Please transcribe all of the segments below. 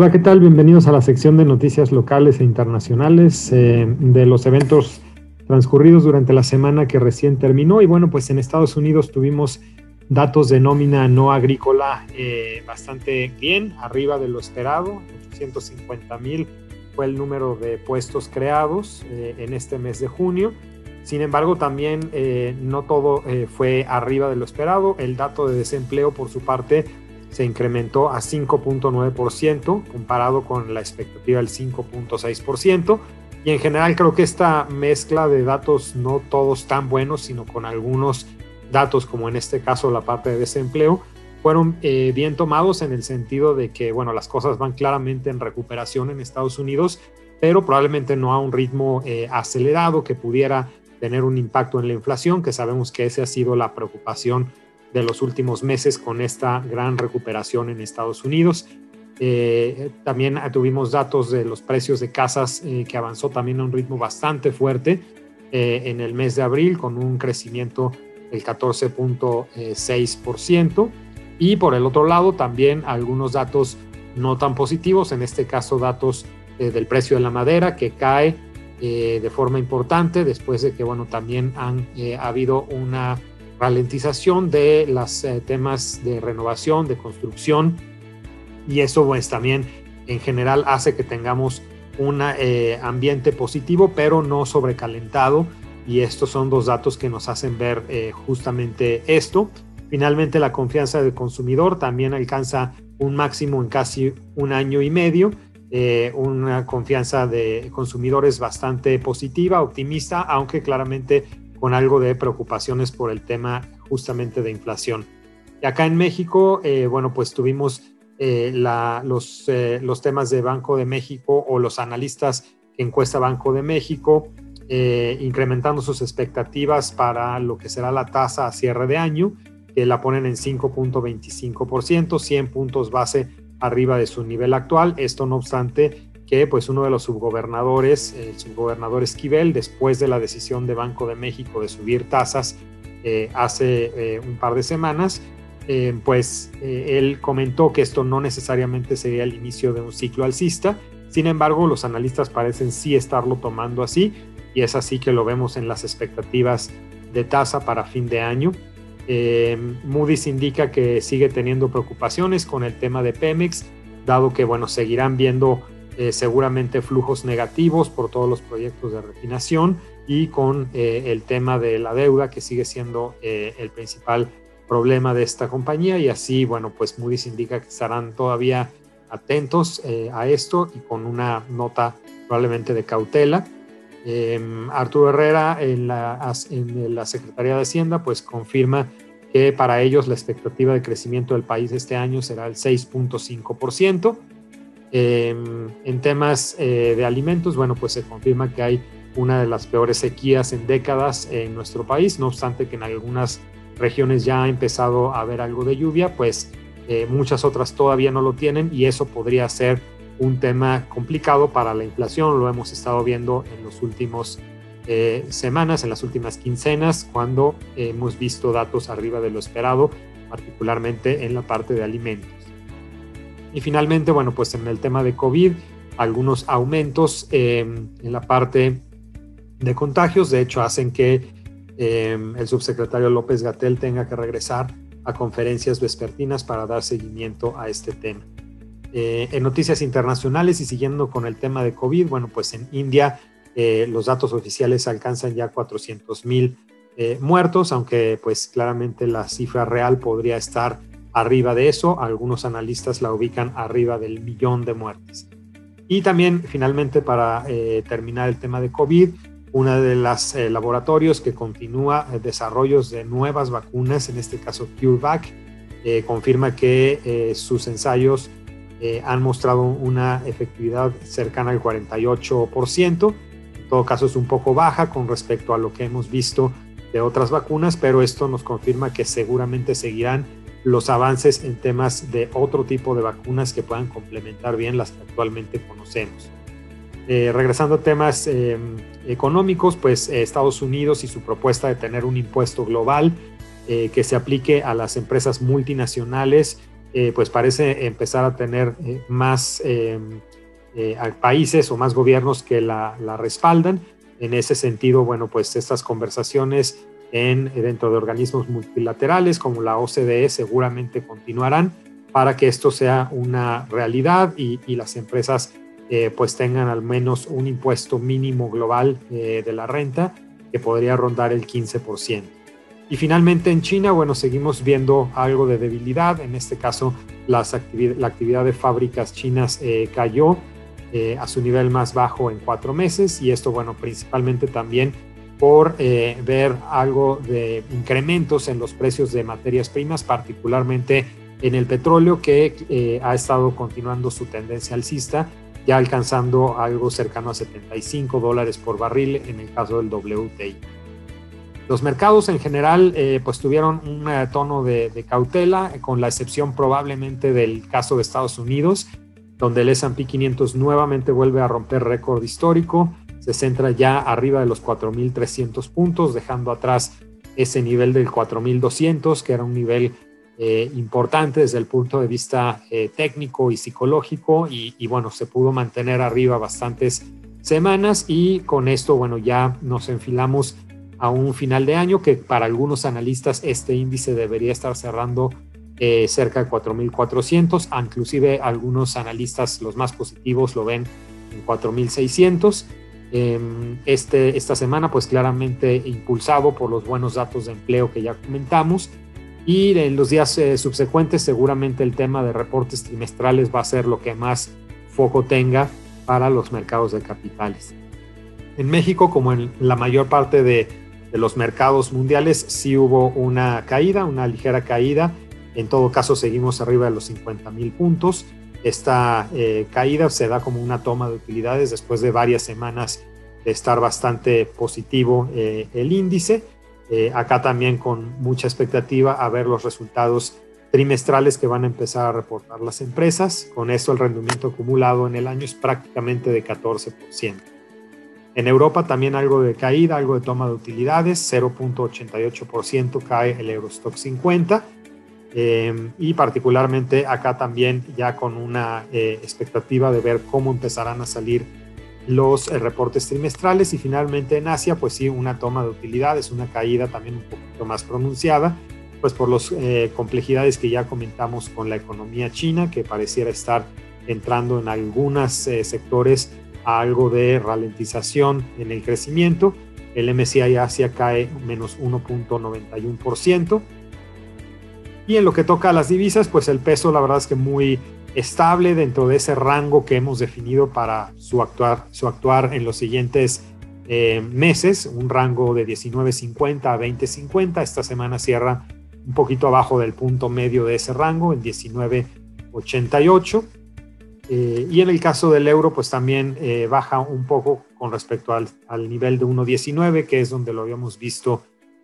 Hola, ¿qué tal? Bienvenidos a la sección de noticias locales e internacionales eh, de los eventos transcurridos durante la semana que recién terminó. Y bueno, pues en Estados Unidos tuvimos datos de nómina no agrícola eh, bastante bien, arriba de lo esperado. 850 mil fue el número de puestos creados eh, en este mes de junio. Sin embargo, también no todo fue arriba de lo esperado. El dato de desempleo, por su parte, se incrementó a 5.9% comparado con la expectativa del 5.6%. Y en general creo que esta mezcla de datos no todos tan buenos, sino con algunos datos como en este caso la parte de desempleo, fueron eh, bien tomados en el sentido de que, bueno, las cosas van claramente en recuperación en Estados Unidos, pero probablemente no a un ritmo eh, acelerado que pudiera tener un impacto en la inflación, que sabemos que esa ha sido la preocupación de los últimos meses con esta gran recuperación en Estados Unidos. Eh, también tuvimos datos de los precios de casas eh, que avanzó también a un ritmo bastante fuerte eh, en el mes de abril con un crecimiento del 14.6%. Y por el otro lado también algunos datos no tan positivos, en este caso datos del precio de la madera que cae de forma importante después de que bueno también han ha habido una ralentización de los eh, temas de renovación, de construcción, y eso pues también en general hace que tengamos un eh, ambiente positivo, pero no sobrecalentado, y estos son dos datos que nos hacen ver eh, justamente esto. Finalmente, la confianza del consumidor también alcanza un máximo en casi un año y medio, una confianza de consumidores bastante positiva, optimista, aunque claramente con algo de preocupaciones por el tema justamente de inflación. Y acá en México, eh, bueno, pues tuvimos eh, los, eh, los temas de Banco de México o los analistas que encuesta Banco de México, incrementando sus expectativas para lo que será la tasa a cierre de año, que la ponen en 5.25%, 100 puntos base arriba de su nivel actual. Esto no obstante que pues uno de los subgobernadores, el subgobernador Esquivel, después de la decisión de Banco de México de subir tasas eh, hace eh, un par de semanas, eh, pues él comentó que esto no necesariamente sería el inicio de un ciclo alcista, sin embargo los analistas parecen sí estarlo tomando así y es así que lo vemos en las expectativas de tasa para fin de año. Moody's indica que sigue teniendo preocupaciones con el tema de Pemex, dado que bueno, seguirán viendo eh, seguramente flujos negativos por todos los proyectos de refinación y con eh, el tema de la deuda que sigue siendo eh, el principal problema de esta compañía y así, bueno, pues Moody's indica que estarán todavía atentos a esto y con una nota probablemente de cautela. Em, Arturo Herrera en la, en la Secretaría de Hacienda pues confirma que para ellos la expectativa de crecimiento del país este año será el 6.5%. Em, en temas eh, de alimentos, bueno, pues se confirma que hay una de las peores sequías en décadas en nuestro país, no obstante que en algunas regiones ya ha empezado a haber algo de lluvia, pues eh, muchas otras todavía no lo tienen y eso podría ser un tema complicado para la inflación, lo hemos estado viendo en los últimos eh, semanas, en las últimas quincenas, cuando hemos visto datos arriba de lo esperado, particularmente en la parte de alimentos. Y finalmente, bueno, pues en el tema de COVID, algunos aumentos em, en la parte de contagios, de hecho, hacen que em, el subsecretario López Gatel tenga que regresar a conferencias vespertinas para dar seguimiento a este tema. Eh, en noticias internacionales y siguiendo con el tema de COVID, bueno, pues en India eh, los datos oficiales alcanzan ya 400 mil eh, muertos, aunque pues claramente la cifra real podría estar arriba de eso, algunos analistas la ubican arriba del millón de muertes. Y también, finalmente, para eh, terminar el tema de COVID, uno de los eh, laboratorios que continúa eh, desarrollos de nuevas vacunas, en este caso CureVac, confirma que sus ensayos han mostrado una efectividad cercana al 48%. En todo caso, es un poco baja con respecto a lo que hemos visto de otras vacunas, pero esto nos confirma que seguramente seguirán los avances en temas de otro tipo de vacunas que puedan complementar bien las que actualmente conocemos. Eh, regresando a temas em, económicos, pues eh, Estados Unidos y su propuesta de tener un impuesto global eh, que se aplique a las empresas multinacionales pues parece empezar a tener más países o más gobiernos que la respaldan. En ese sentido, bueno, pues estas conversaciones en, dentro de organismos multilaterales como la OCDE seguramente continuarán para que esto sea una realidad y, las empresas eh, pues tengan al menos un impuesto mínimo global eh, de la renta que podría rondar el 15%. Y finalmente en China, bueno, seguimos viendo algo de debilidad. En este caso, las la actividad de fábricas chinas eh, cayó a su nivel más bajo en cuatro meses y esto, bueno, principalmente también por ver algo de incrementos en los precios de materias primas, particularmente en el petróleo que eh, ha estado continuando su tendencia alcista, ya alcanzando algo cercano a 75 dólares por barril en el caso del WTI. Los mercados en general eh, pues tuvieron un tono de, cautela, con la excepción probablemente del caso de Estados Unidos, donde el S&P 500 nuevamente vuelve a romper récord histórico, se centra ya arriba de los 4.300 puntos, dejando atrás ese nivel del 4.200, que era un nivel eh, importante desde el punto de vista eh, técnico y psicológico y, bueno, se pudo mantener arriba bastantes semanas y con esto, bueno, ya nos enfilamos a un final de año que para algunos analistas este índice debería estar cerrando eh, cerca de 4.400, inclusive algunos analistas, los más positivos, lo ven en 4.600. Em, este, esta semana, pues claramente impulsado por los buenos datos de empleo que ya comentamos y en los días eh, subsecuentes seguramente el tema de reportes trimestrales va a ser lo que más foco tenga para los mercados de capitales. En México, como en la mayor parte de, los mercados mundiales, sí hubo una caída, una ligera caída. En todo caso, seguimos arriba de los 50 mil puntos. Esta eh, caída se da como una toma de utilidades después de varias semanas de estar bastante positivo eh, el índice eh, acá también con mucha expectativa a ver los resultados trimestrales que van a empezar a reportar las empresas. Con esto el rendimiento acumulado en el año es prácticamente de 14%. En Europa también algo de caída, algo de toma de utilidades, 0.88% cae el Eurostock 50. Eh, y particularmente acá también ya con una eh, expectativa de ver cómo empezarán a salir los eh, reportes trimestrales y finalmente en Asia, pues sí, una toma de utilidades, una caída también un poquito más pronunciada, pues por las eh, complejidades que ya comentamos con la economía china, que pareciera estar entrando en algunos eh, sectores a algo de ralentización en el crecimiento. El MSCI Asia cae menos 1.91%. Y en lo que toca a las divisas, pues el peso la verdad es que muy estable dentro de ese rango que hemos definido para su actuar, su actuar en los siguientes eh, meses, un rango de 19.50 a 20.50. Esta semana cierra un poquito abajo del punto medio de ese rango, en 19.88. Eh, y en el caso del euro, pues también eh, baja un poco con respecto al, nivel de 1.19, que es donde lo habíamos visto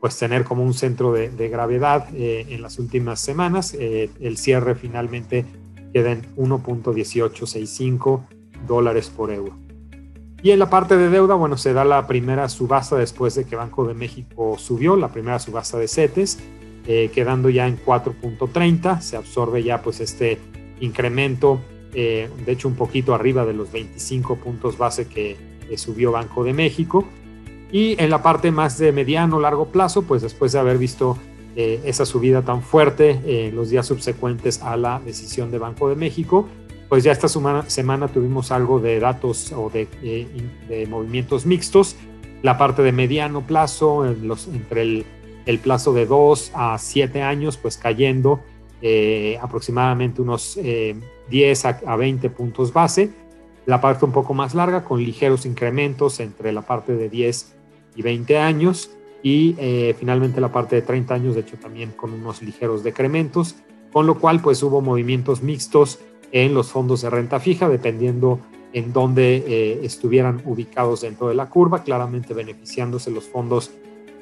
pues tener como un centro de, gravedad en las últimas semanas. el cierre finalmente queda en 1.1865 dólares por euro. Y en la parte de deuda, bueno, se da la primera subasta después de que Banco de México subió, la primera subasta de CETES, eh, quedando ya en 4.30, se absorbe ya pues este incremento, eh, de hecho un poquito arriba de los 25 puntos base que subió Banco de México. Y en la parte más de mediano, largo plazo, pues después de haber visto eh, esa subida tan fuerte en eh, los días subsecuentes a la decisión de Banco de México, pues ya esta semana, tuvimos algo de datos o de, eh, movimientos mixtos. La parte de mediano plazo, entre el, plazo de 2 a 7 años, pues cayendo aproximadamente unos 10 a, a 20 puntos base. La parte un poco más larga, con ligeros incrementos entre la parte de 10 y 20 años y eh, finalmente la parte de 30 años, de hecho también con unos ligeros decrementos, con lo cual pues hubo movimientos mixtos en los fondos de renta fija, dependiendo en dónde eh, estuvieran ubicados dentro de la curva, claramente beneficiándose los fondos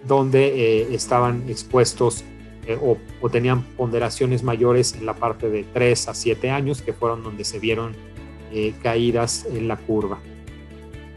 donde eh, estaban expuestos o, o, tenían ponderaciones mayores en la parte de 3 a 7 años, que fueron donde se vieron caídas en la curva.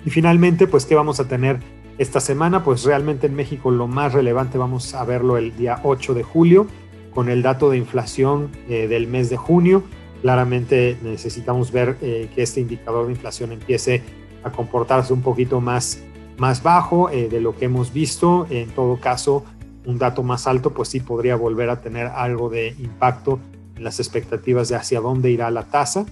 Y finalmente, pues, ¿qué vamos a tener esta semana, pues realmente en México lo más relevante vamos a verlo el día 8 de julio, con el dato de inflación del mes de junio. Claramente necesitamos ver que este indicador de inflación empiece a comportarse un poquito más, más bajo de lo que hemos visto. En todo caso, un dato más alto, pues sí podría volver a tener algo de impacto en las expectativas de hacia dónde irá la tasa,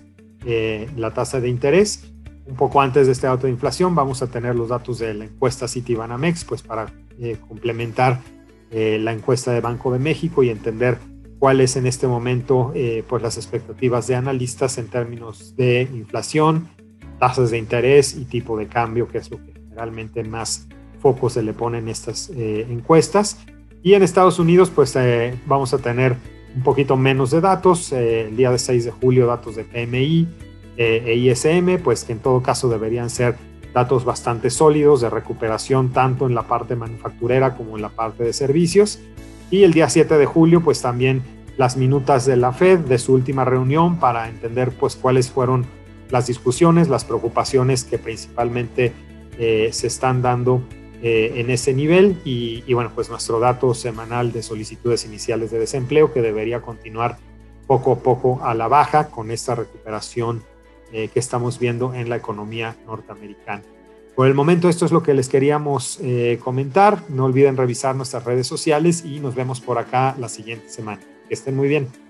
eh, la tasa de interés. Un poco antes de este dato de inflación vamos a tener los datos de la encuesta Citibanamex, pues para eh, complementar eh, la encuesta de Banco de México y entender cuáles en este momento pues las expectativas de analistas en términos de inflación, tasas de interés y tipo de cambio, que es lo que generalmente más foco se le pone en estas encuestas. Y en Estados Unidos, pues eh, vamos a tener un poquito menos de datos. Eh, el día de 6 de julio, datos de PMI eh, ISM, pues que en todo caso deberían ser datos bastante sólidos de recuperación tanto en la parte manufacturera como en la parte de servicios. Y el día 7 de julio, pues también las minutas de la Fed de su última reunión para entender pues cuáles fueron las discusiones, las preocupaciones que principalmente se están dando eh, en ese nivel y, bueno, pues nuestro dato semanal de solicitudes iniciales de desempleo que debería continuar poco a poco a la baja con esta recuperación eh, que estamos viendo en la economía norteamericana. Por el momento esto es lo que les queríamos eh, comentar. No olviden revisar nuestras redes sociales y nos vemos por acá la siguiente semana. Que estén muy bien.